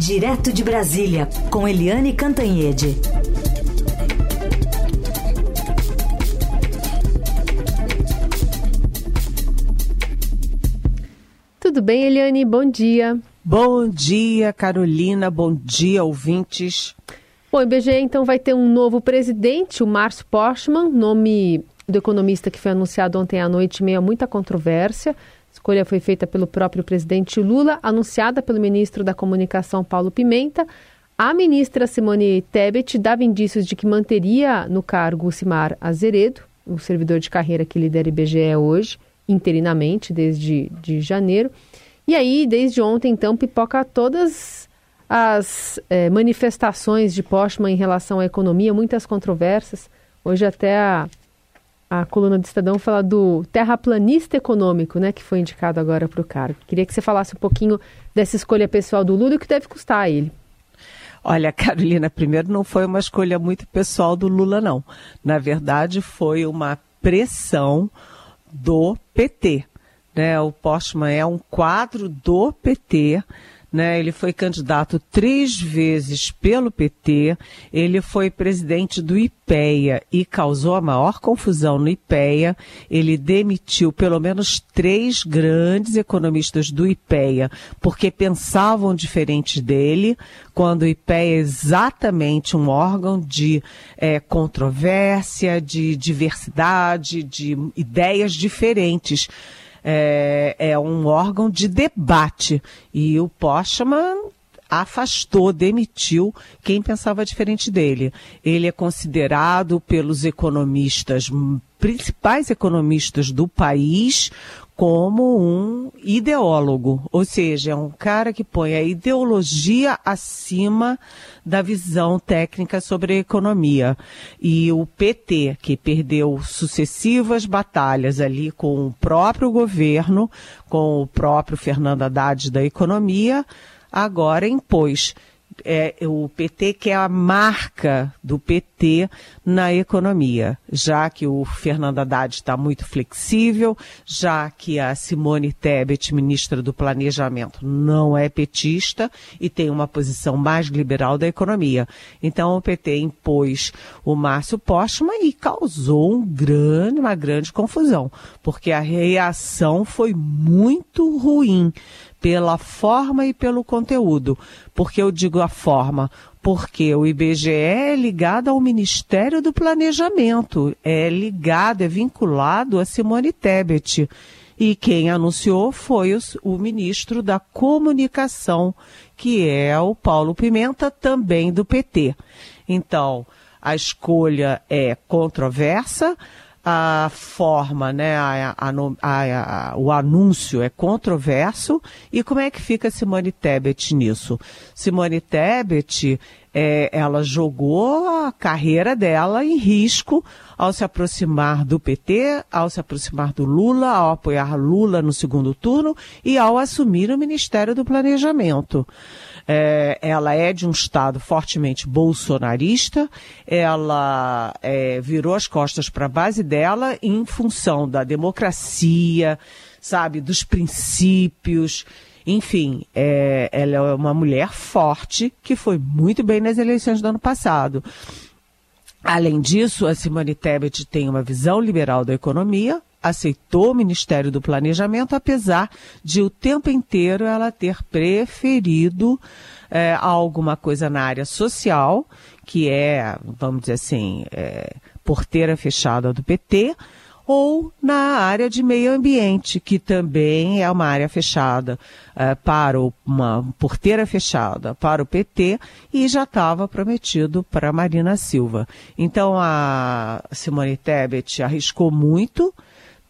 Direto de Brasília, com Eliane Cantanhede. Tudo bem, Eliane? Bom dia. Bom dia, Carolina. Bom dia, ouvintes. Bom, o IBGE então vai ter um novo presidente, o Márcio Postman, nome do economista que foi anunciado ontem à noite, meio a muita controvérsia. Escolha foi feita pelo próprio presidente Lula, anunciada pelo ministro da Comunicação Paulo Pimenta. A ministra Simone Tebet dava indícios de que manteria no cargo o Simar Azeredo, o servidor de carreira que lidera IBGE hoje, interinamente, desde de janeiro. E aí, desde ontem, então, pipoca todas as é, manifestações de Postman em relação à economia, muitas controvérsias. Hoje até a, a coluna do Estadão fala do terraplanista econômico, né, que foi indicado agora para o cargo. Queria que você falasse um pouquinho dessa escolha pessoal do Lula e o que deve custar a ele. Olha, Carolina, primeiro não foi uma escolha muito pessoal do Lula, não. Na verdade, foi uma pressão do PT. Né? O Postman é um quadro do PT né? Ele foi candidato três vezes pelo PT, ele foi presidente do IPEA e causou a maior confusão no IPEA. Ele demitiu pelo menos três grandes economistas do IPEA, porque pensavam diferente dele, quando o IPEA é exatamente um órgão de é, controvérsia, de diversidade, de ideias diferentes é, é um órgão de debate. E o Postman afastou, demitiu quem pensava diferente dele. Ele é considerado pelos economistas, principais economistas do país, como um ideólogo, ou seja, é um cara que põe a ideologia acima da visão técnica sobre a economia. E o PT, que perdeu sucessivas batalhas ali com o próprio governo, com o próprio Fernando Haddad da economia, agora impôs é, o PT que é a marca do PT na economia, já que o Fernando Haddad está muito flexível, já que a Simone Tebet, ministra do Planejamento, não é petista e tem uma posição mais liberal da economia. Então o PT impôs o Márcio Postman e causou um grande, uma grande confusão, porque a reação foi muito ruim pela forma e pelo conteúdo. Porque eu digo a forma? Porque o IBGE é ligado ao Ministério do Planejamento, é ligado, é vinculado a Simone Tebet. E quem anunciou foi o, o ministro da Comunicação, que é o Paulo Pimenta, também do PT. Então, a escolha é controversa a forma, né, a, a, a, o anúncio é controverso. E como é que fica Simone Tebet nisso? Simone Tebet, é, ela jogou a carreira dela em risco ao se aproximar do PT, ao se aproximar do Lula, ao apoiar Lula no segundo turno e ao assumir o Ministério do Planejamento. É, ela é de um Estado fortemente bolsonarista, ela é, virou as costas para a base dela em função da democracia, sabe, dos princípios. Enfim, é, ela é uma mulher forte que foi muito bem nas eleições do ano passado. Além disso, a Simone Tebet tem uma visão liberal da economia, aceitou o Ministério do Planejamento, apesar de o tempo inteiro ela ter preferido é, alguma coisa na área social, que é, vamos dizer assim, é, porteira fechada do PT, ou na área de meio ambiente, que também é uma área fechada é, para o, uma porteira fechada para o PT e já estava prometido para Marina Silva. Então a Simone Tebet arriscou muito,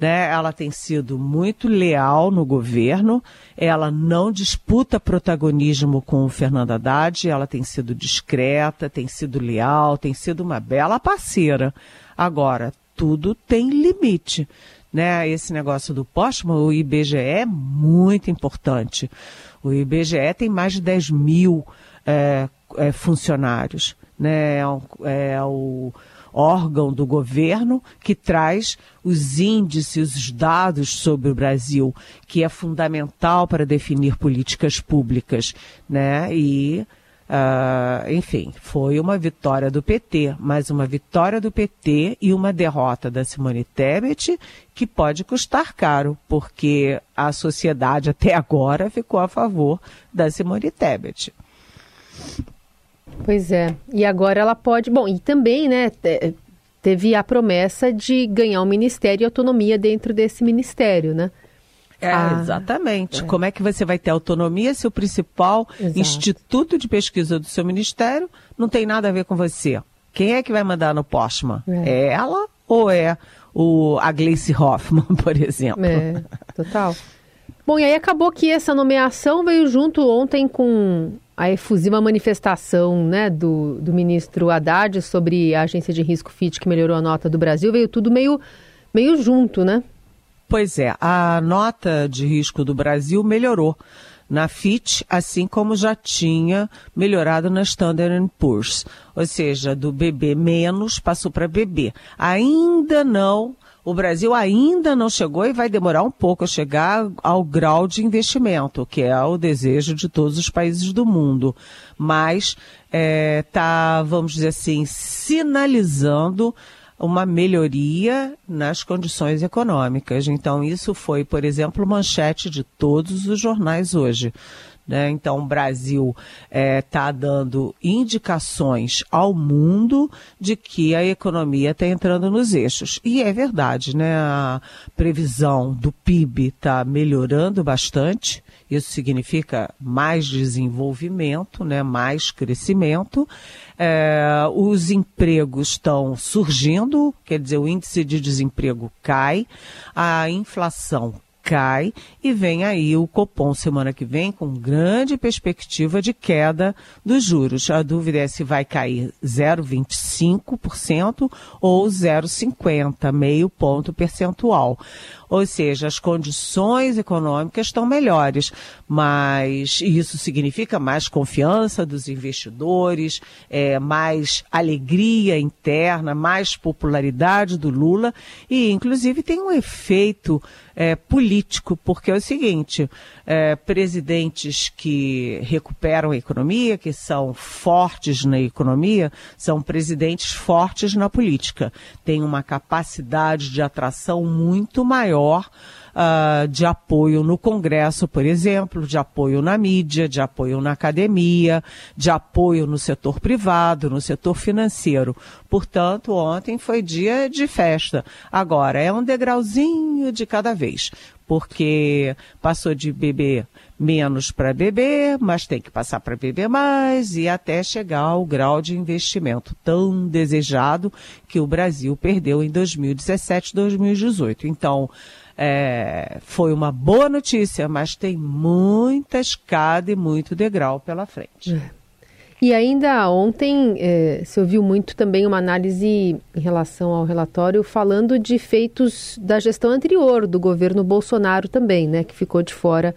né? Ela tem sido muito leal no governo, ela não disputa protagonismo com o Fernando Haddad, ela tem sido discreta, tem sido leal, tem sido uma bela parceira. Agora, tudo tem limite. Né, esse negócio do póstumo, o IBGE é muito importante. O IBGE tem mais de 10 mil é, é, funcionários. Né, é, é o, órgão do governo que traz os índices, os dados sobre o Brasil, que é fundamental para definir políticas públicas, né? E Uh, enfim, foi uma vitória do PT, mas uma vitória do PT e uma derrota da Simone Tebet que pode custar caro, porque a sociedade até agora ficou a favor da Simone Tebet. Pois é, e agora ela pode. Bom, e também, né, teve a promessa de ganhar um ministério e autonomia dentro desse ministério, né? É, ah, exatamente. É. Como é que você vai ter autonomia se o principal Exato. instituto de pesquisa do seu ministério não tem nada a ver com você? Quem é que vai mandar no Postman? É, é ela ou é o, a Gleice Hoffmann, por exemplo? É, total. Bom, e aí acabou que essa nomeação veio junto ontem com a efusiva manifestação né, do, do ministro Haddad sobre a agência de risco FIT que melhorou a nota do Brasil. Veio tudo meio, meio junto, né? Pois é, a nota de risco do Brasil melhorou na FIT, assim como já tinha melhorado na Standard Poor's, ou seja, do BB menos passou para BB. Ainda não, o Brasil ainda não chegou e vai demorar um pouco a chegar ao grau de investimento, que é o desejo de todos os países do mundo. Mas está, é, tá, vamos dizer assim, sinalizando uma melhoria nas condições econômicas. Então, isso foi, por exemplo, manchete de todos os jornais hoje. Né? Então, o Brasil está é, tá dando indicações ao mundo de que a economia está entrando nos eixos. E é verdade, né? a previsão do PIB está melhorando bastante. Isso significa mais desenvolvimento, né? mais crescimento. É, os empregos estão surgindo, quer dizer, o índice de desemprego cai, a inflação cai e vem aí o Copom semana que vem com grande perspectiva de queda dos juros. A dúvida é se vai cair 0,25% ou 0,50, meio ponto percentual. Ou seja, as condições econômicas estão melhores, mas isso significa mais confiança dos investidores, é, mais alegria interna, mais popularidade do Lula e, inclusive, tem um efeito é, político, porque é o seguinte: é, presidentes que recuperam a economia, que são fortes na economia, são presidentes fortes na política, têm uma capacidade de atração muito maior uh, de apoio no Congresso, por exemplo, de apoio na mídia, de apoio na academia, de apoio no setor privado, no setor financeiro. Portanto, ontem foi dia de festa. Agora, é um degrauzinho de cada vez, porque passou de beber menos para beber, mas tem que passar para beber mais e até chegar ao grau de investimento tão desejado que o Brasil perdeu em 2017, 2018. Então, é, foi uma boa notícia, mas tem muita escada e muito degrau pela frente. É. E ainda ontem é, se ouviu muito também uma análise em relação ao relatório falando de feitos da gestão anterior do governo Bolsonaro também, né, que ficou de fora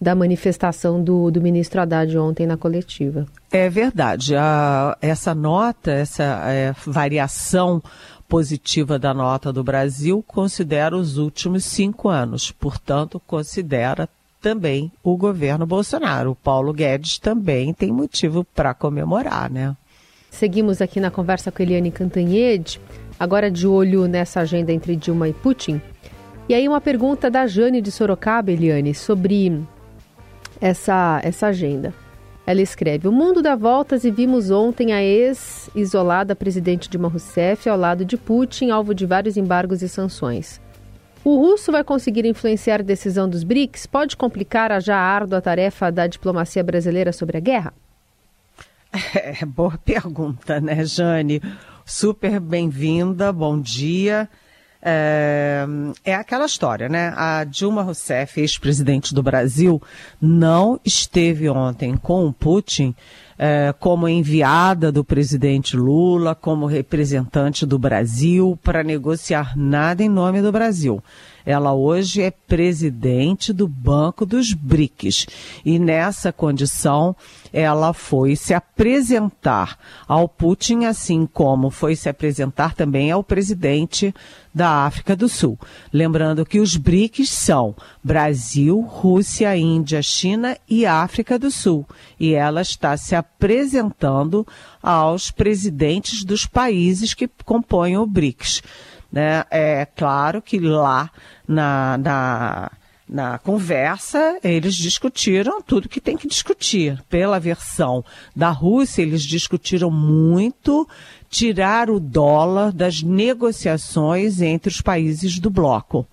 da manifestação do, do ministro Haddad ontem na coletiva. É verdade. A, essa nota, essa é, variação positiva da nota do Brasil considera os últimos cinco anos, portanto, considera também o governo Bolsonaro. O Paulo Guedes também tem motivo para comemorar, né? Seguimos aqui na conversa com Eliane Cantanhede, agora de olho nessa agenda entre Dilma e Putin. E aí uma pergunta da Jane de Sorocaba, Eliane, sobre essa, essa agenda. Ela escreve: O mundo dá voltas e vimos ontem a ex-isolada presidente Dilma Rousseff ao lado de Putin, alvo de vários embargos e sanções. O russo vai conseguir influenciar a decisão dos BRICS? Pode complicar a já árdua tarefa da diplomacia brasileira sobre a guerra? É, boa pergunta, né, Jane? Super bem-vinda, bom dia. É, é aquela história, né? A Dilma Rousseff, ex-presidente do Brasil, não esteve ontem com o Putin é, como enviada do presidente Lula, como representante do Brasil, para negociar nada em nome do Brasil. Ela hoje é presidente do Banco dos BRICS e nessa condição ela foi se apresentar ao Putin, assim como foi se apresentar também ao presidente da África do Sul. Lembrando que os BRICS são Brasil, Rússia, Índia, China e África do Sul. E ela está se apresentando aos presidentes dos países que compõem o BRICS. Né? É claro que lá na, na na conversa, eles discutiram tudo que tem que discutir. Pela versão da Rússia, eles discutiram muito tirar o dólar das negociações entre os países do bloco.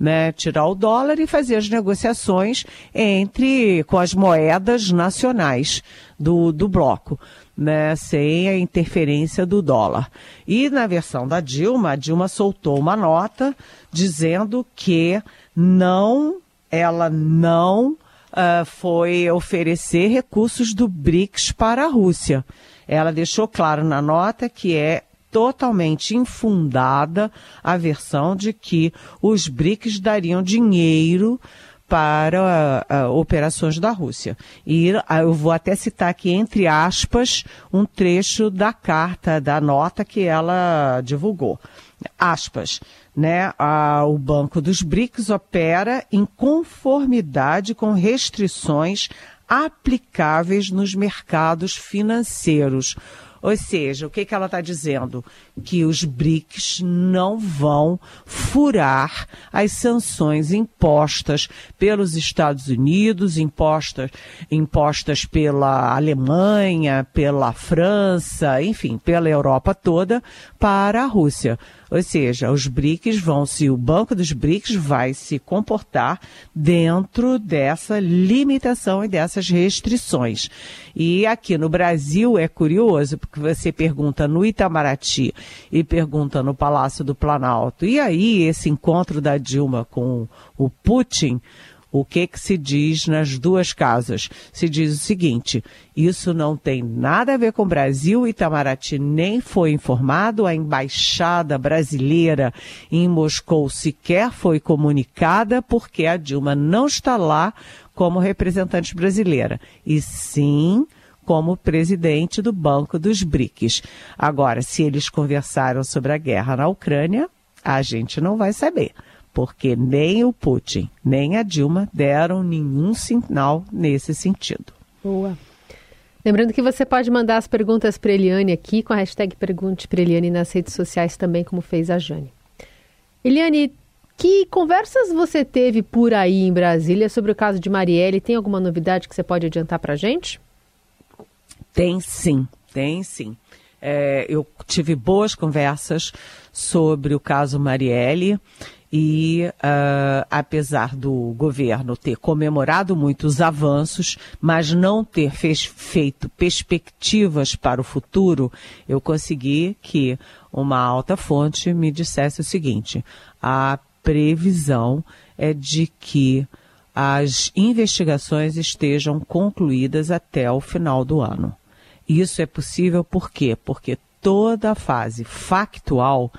Né, tirar o dólar e fazer as negociações entre com as moedas nacionais do, do bloco, né, sem a interferência do dólar. E na versão da Dilma, a Dilma soltou uma nota dizendo que não, ela não uh, foi oferecer recursos do BRICS para a Rússia. Ela deixou claro na nota que é totalmente infundada a versão de que os BRICS dariam dinheiro para uh, operações da Rússia. E uh, eu vou até citar aqui, entre aspas, um trecho da carta, da nota que ela divulgou. Aspas né, a, o Banco dos BRICS opera em conformidade com restrições aplicáveis nos mercados financeiros. Ou seja, o que, que ela está dizendo? Que os BRICS não vão furar as sanções impostas pelos Estados Unidos, impostas, impostas pela Alemanha, pela França, enfim, pela Europa toda, para a Rússia. Ou seja, os BRICS vão se, o Banco dos BRICS vai se comportar dentro dessa limitação e dessas restrições. E aqui no Brasil é curioso, porque você pergunta no Itamaraty e pergunta no Palácio do Planalto. E aí, esse encontro da Dilma com o Putin, o que que se diz nas duas casas? Se diz o seguinte: isso não tem nada a ver com o Brasil. Itamaraty nem foi informado. A embaixada brasileira em Moscou sequer foi comunicada porque a Dilma não está lá como representante brasileira, e sim como presidente do Banco dos BRICS. Agora, se eles conversaram sobre a guerra na Ucrânia, a gente não vai saber porque nem o Putin, nem a Dilma deram nenhum sinal nesse sentido. Boa. Lembrando que você pode mandar as perguntas para Eliane aqui com a hashtag Pergunte para Eliane nas redes sociais também, como fez a Jane. Eliane, que conversas você teve por aí em Brasília sobre o caso de Marielle? Tem alguma novidade que você pode adiantar para a gente? Tem sim, tem sim. É, eu tive boas conversas sobre o caso Marielle e uh, apesar do governo ter comemorado muitos avanços, mas não ter fez, feito perspectivas para o futuro, eu consegui que uma alta fonte me dissesse o seguinte: a previsão é de que as investigações estejam concluídas até o final do ano. Isso é possível por quê? Porque toda a fase factual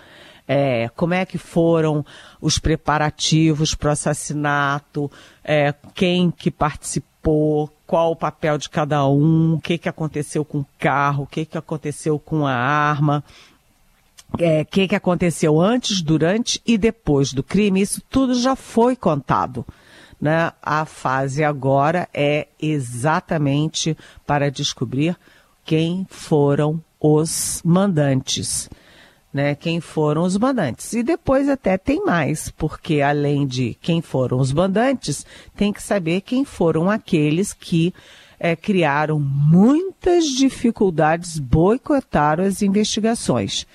é, como é que foram os preparativos para o assassinato, é, quem que participou, qual o papel de cada um, o que, que aconteceu com o carro, o que, que aconteceu com a arma, o é, que, que aconteceu antes, durante e depois do crime, isso tudo já foi contado. Né? A fase agora é exatamente para descobrir quem foram os mandantes né, quem foram os mandantes. E depois até tem mais, porque além de quem foram os mandantes, tem que saber quem foram aqueles que é, criaram muitas dificuldades, boicotaram as investigações.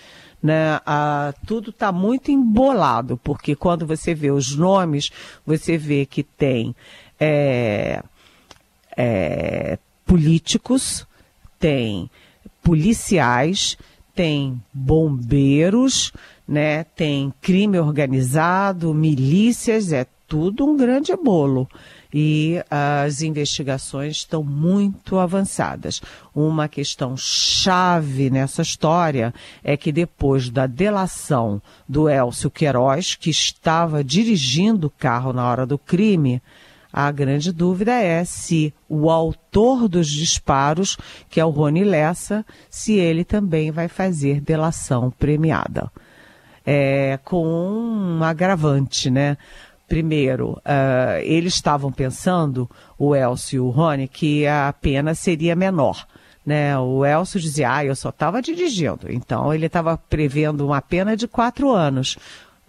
Né? Ah, tudo está muito embolado, porque quando você vê os nomes, você vê que tem é, é, políticos, tem policiais, tem bombeiros, né, tem crime organizado, milícias, é tudo um grande bolo. e as investigações estão muito avançadas. Uma questão chave nessa história é que depois da delação do Elcio Queiroz, que estava dirigindo o carro na hora do crime, a grande dúvida é se o autor dos disparos, que é o Rony Lessa, se ele também vai fazer delação premiada. É, com um agravante, né? Primeiro, uh, eles estavam pensando, o Elcio e o Rony, que a pena seria menor. Né? O Elcio dizia, ah, eu só estava dirigindo. Então, ele estava prevendo uma pena de quatro anos.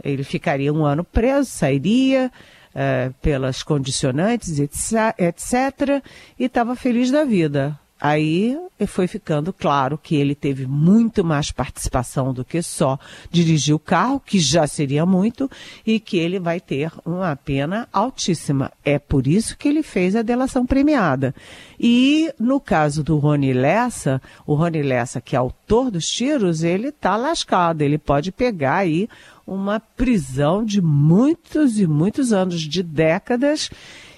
Ele ficaria um ano preso, sairia, é, pelas condicionantes, etc., e estava feliz da vida. Aí foi ficando claro que ele teve muito mais participação do que só dirigir o carro, que já seria muito, e que ele vai ter uma pena altíssima. É por isso que ele fez a delação premiada. E no caso do Rony Lessa, o Rony Lessa, que é autor dos tiros, ele está lascado. Ele pode pegar aí uma prisão de muitos e muitos anos, de décadas,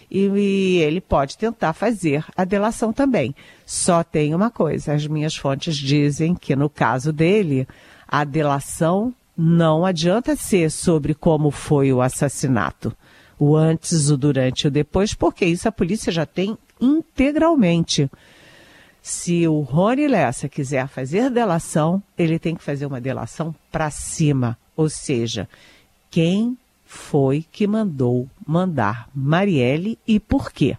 e, e, ele pode tentar fazer a delação também. Só tem uma coisa: as minhas fontes dizem que no caso dele, a delação não adianta ser sobre como foi o assassinato, o antes, o durante e o depois, porque isso a polícia já tem integralmente. Se o Rony Lessa quiser fazer delação, ele tem que fazer uma delação para cima, ou seja, quem foi que mandou mandar Marielle e por quê?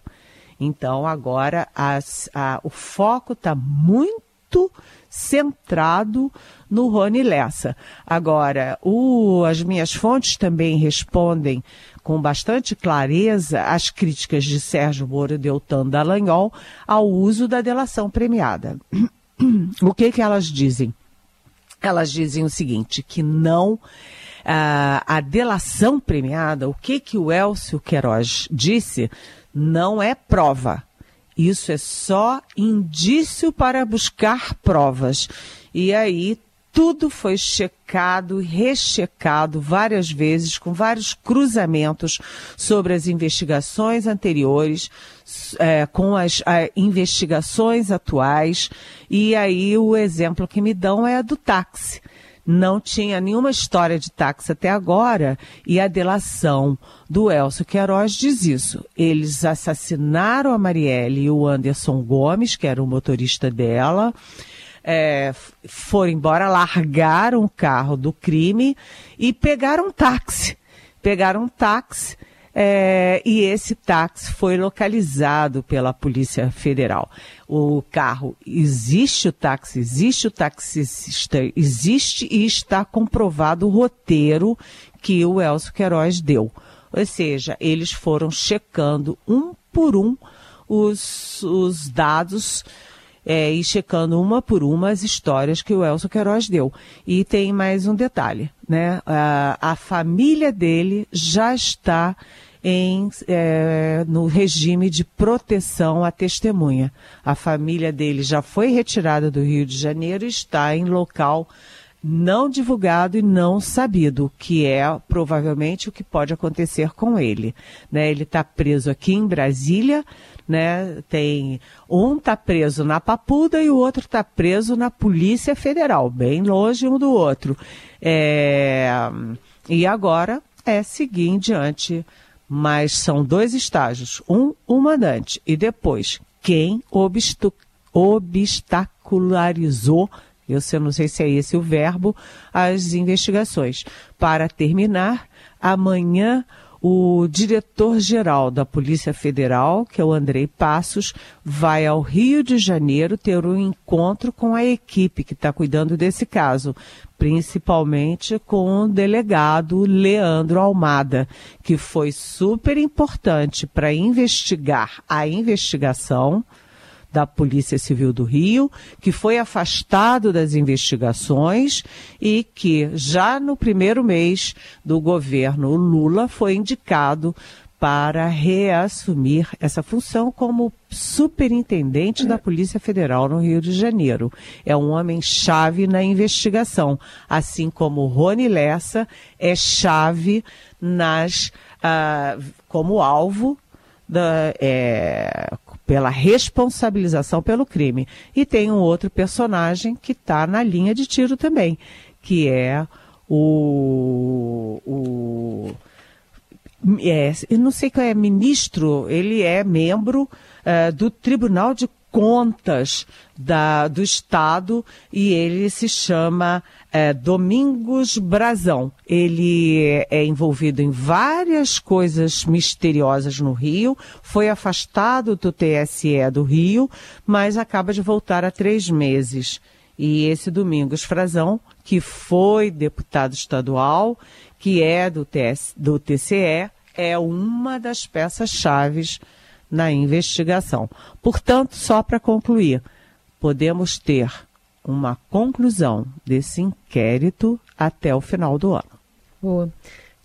Então agora as, a, o foco está muito centrado no Rony Lessa. Agora, o, as minhas fontes também respondem com bastante clareza as críticas de Sérgio Moro Deltan Dallagnol ao uso da delação premiada. o que que elas dizem? Elas dizem o seguinte, que não a, a delação premiada, o que que o Elcio Queiroz disse, não é prova. Isso é só indício para buscar provas. E aí tudo foi checado rechecado várias vezes, com vários cruzamentos sobre as investigações anteriores, é, com as investigações atuais. E aí o exemplo que me dão é a do táxi. Não tinha nenhuma história de táxi até agora e a delação do Elcio Queiroz diz isso. Eles assassinaram a Marielle e o Anderson Gomes, que era o motorista dela é, foram embora, largaram o carro do crime e pegaram um táxi. Pegaram um táxi é, e esse táxi foi localizado pela Polícia Federal. O carro existe, o táxi existe, o taxista existe e está comprovado o roteiro que o Elcio Queiroz deu. Ou seja, eles foram checando um por um os, os dados é, e checando uma por uma as histórias que o Elcio Queiroz deu. E tem mais um detalhe, né? A, a família dele já está em, é, no regime de proteção à testemunha. A família dele já foi retirada do Rio de Janeiro e está em local não divulgado e não sabido, que é provavelmente o que pode acontecer com ele. Né? Ele está preso aqui em Brasília, né? Tem um está preso na Papuda e o outro está preso na Polícia Federal, bem longe um do outro. É... E agora é seguir em diante, mas são dois estágios, um o mandante e depois quem obstacularizou eu não sei se é esse o verbo, as investigações. Para terminar, amanhã o diretor-geral da Polícia Federal, que é o Andrei Passos, vai ao Rio de Janeiro ter um encontro com a equipe que está cuidando desse caso, principalmente com o delegado Leandro Almada, que foi super importante para investigar a investigação da Polícia Civil do Rio, que foi afastado das investigações e que já no primeiro mês do governo Lula foi indicado para reassumir essa função como superintendente da Polícia Federal no Rio de Janeiro. É um homem-chave na investigação, assim como Rony Lessa é chave nas, uh, como alvo da, é, pela responsabilização pelo crime. E tem um outro personagem que está na linha de tiro também, que é o. o é, eu não sei qual é ministro, ele é membro uh, do Tribunal de Contas da, do Estado e ele se chama é, Domingos Brazão. Ele é envolvido em várias coisas misteriosas no Rio, foi afastado do TSE do Rio, mas acaba de voltar há três meses. E esse Domingos Frazão, que foi deputado estadual, que é do, TS, do TCE, é uma das peças-chaves na investigação. Portanto, só para concluir, podemos ter uma conclusão desse inquérito até o final do ano. Boa.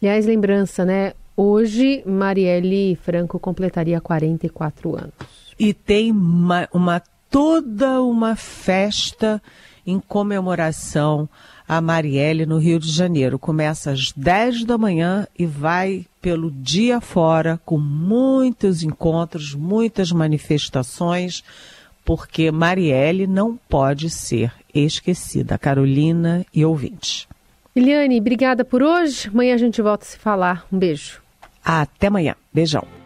Aliás, lembrança, né? Hoje, Marielle Franco completaria 44 anos. E tem uma, uma toda uma festa em comemoração a Marielle no Rio de Janeiro. Começa às 10 da manhã e vai pelo dia fora, com muitos encontros, muitas manifestações, porque Marielle não pode ser esquecida. Carolina e ouvintes. Eliane, obrigada por hoje. Amanhã a gente volta a se falar. Um beijo. Até amanhã. Beijão.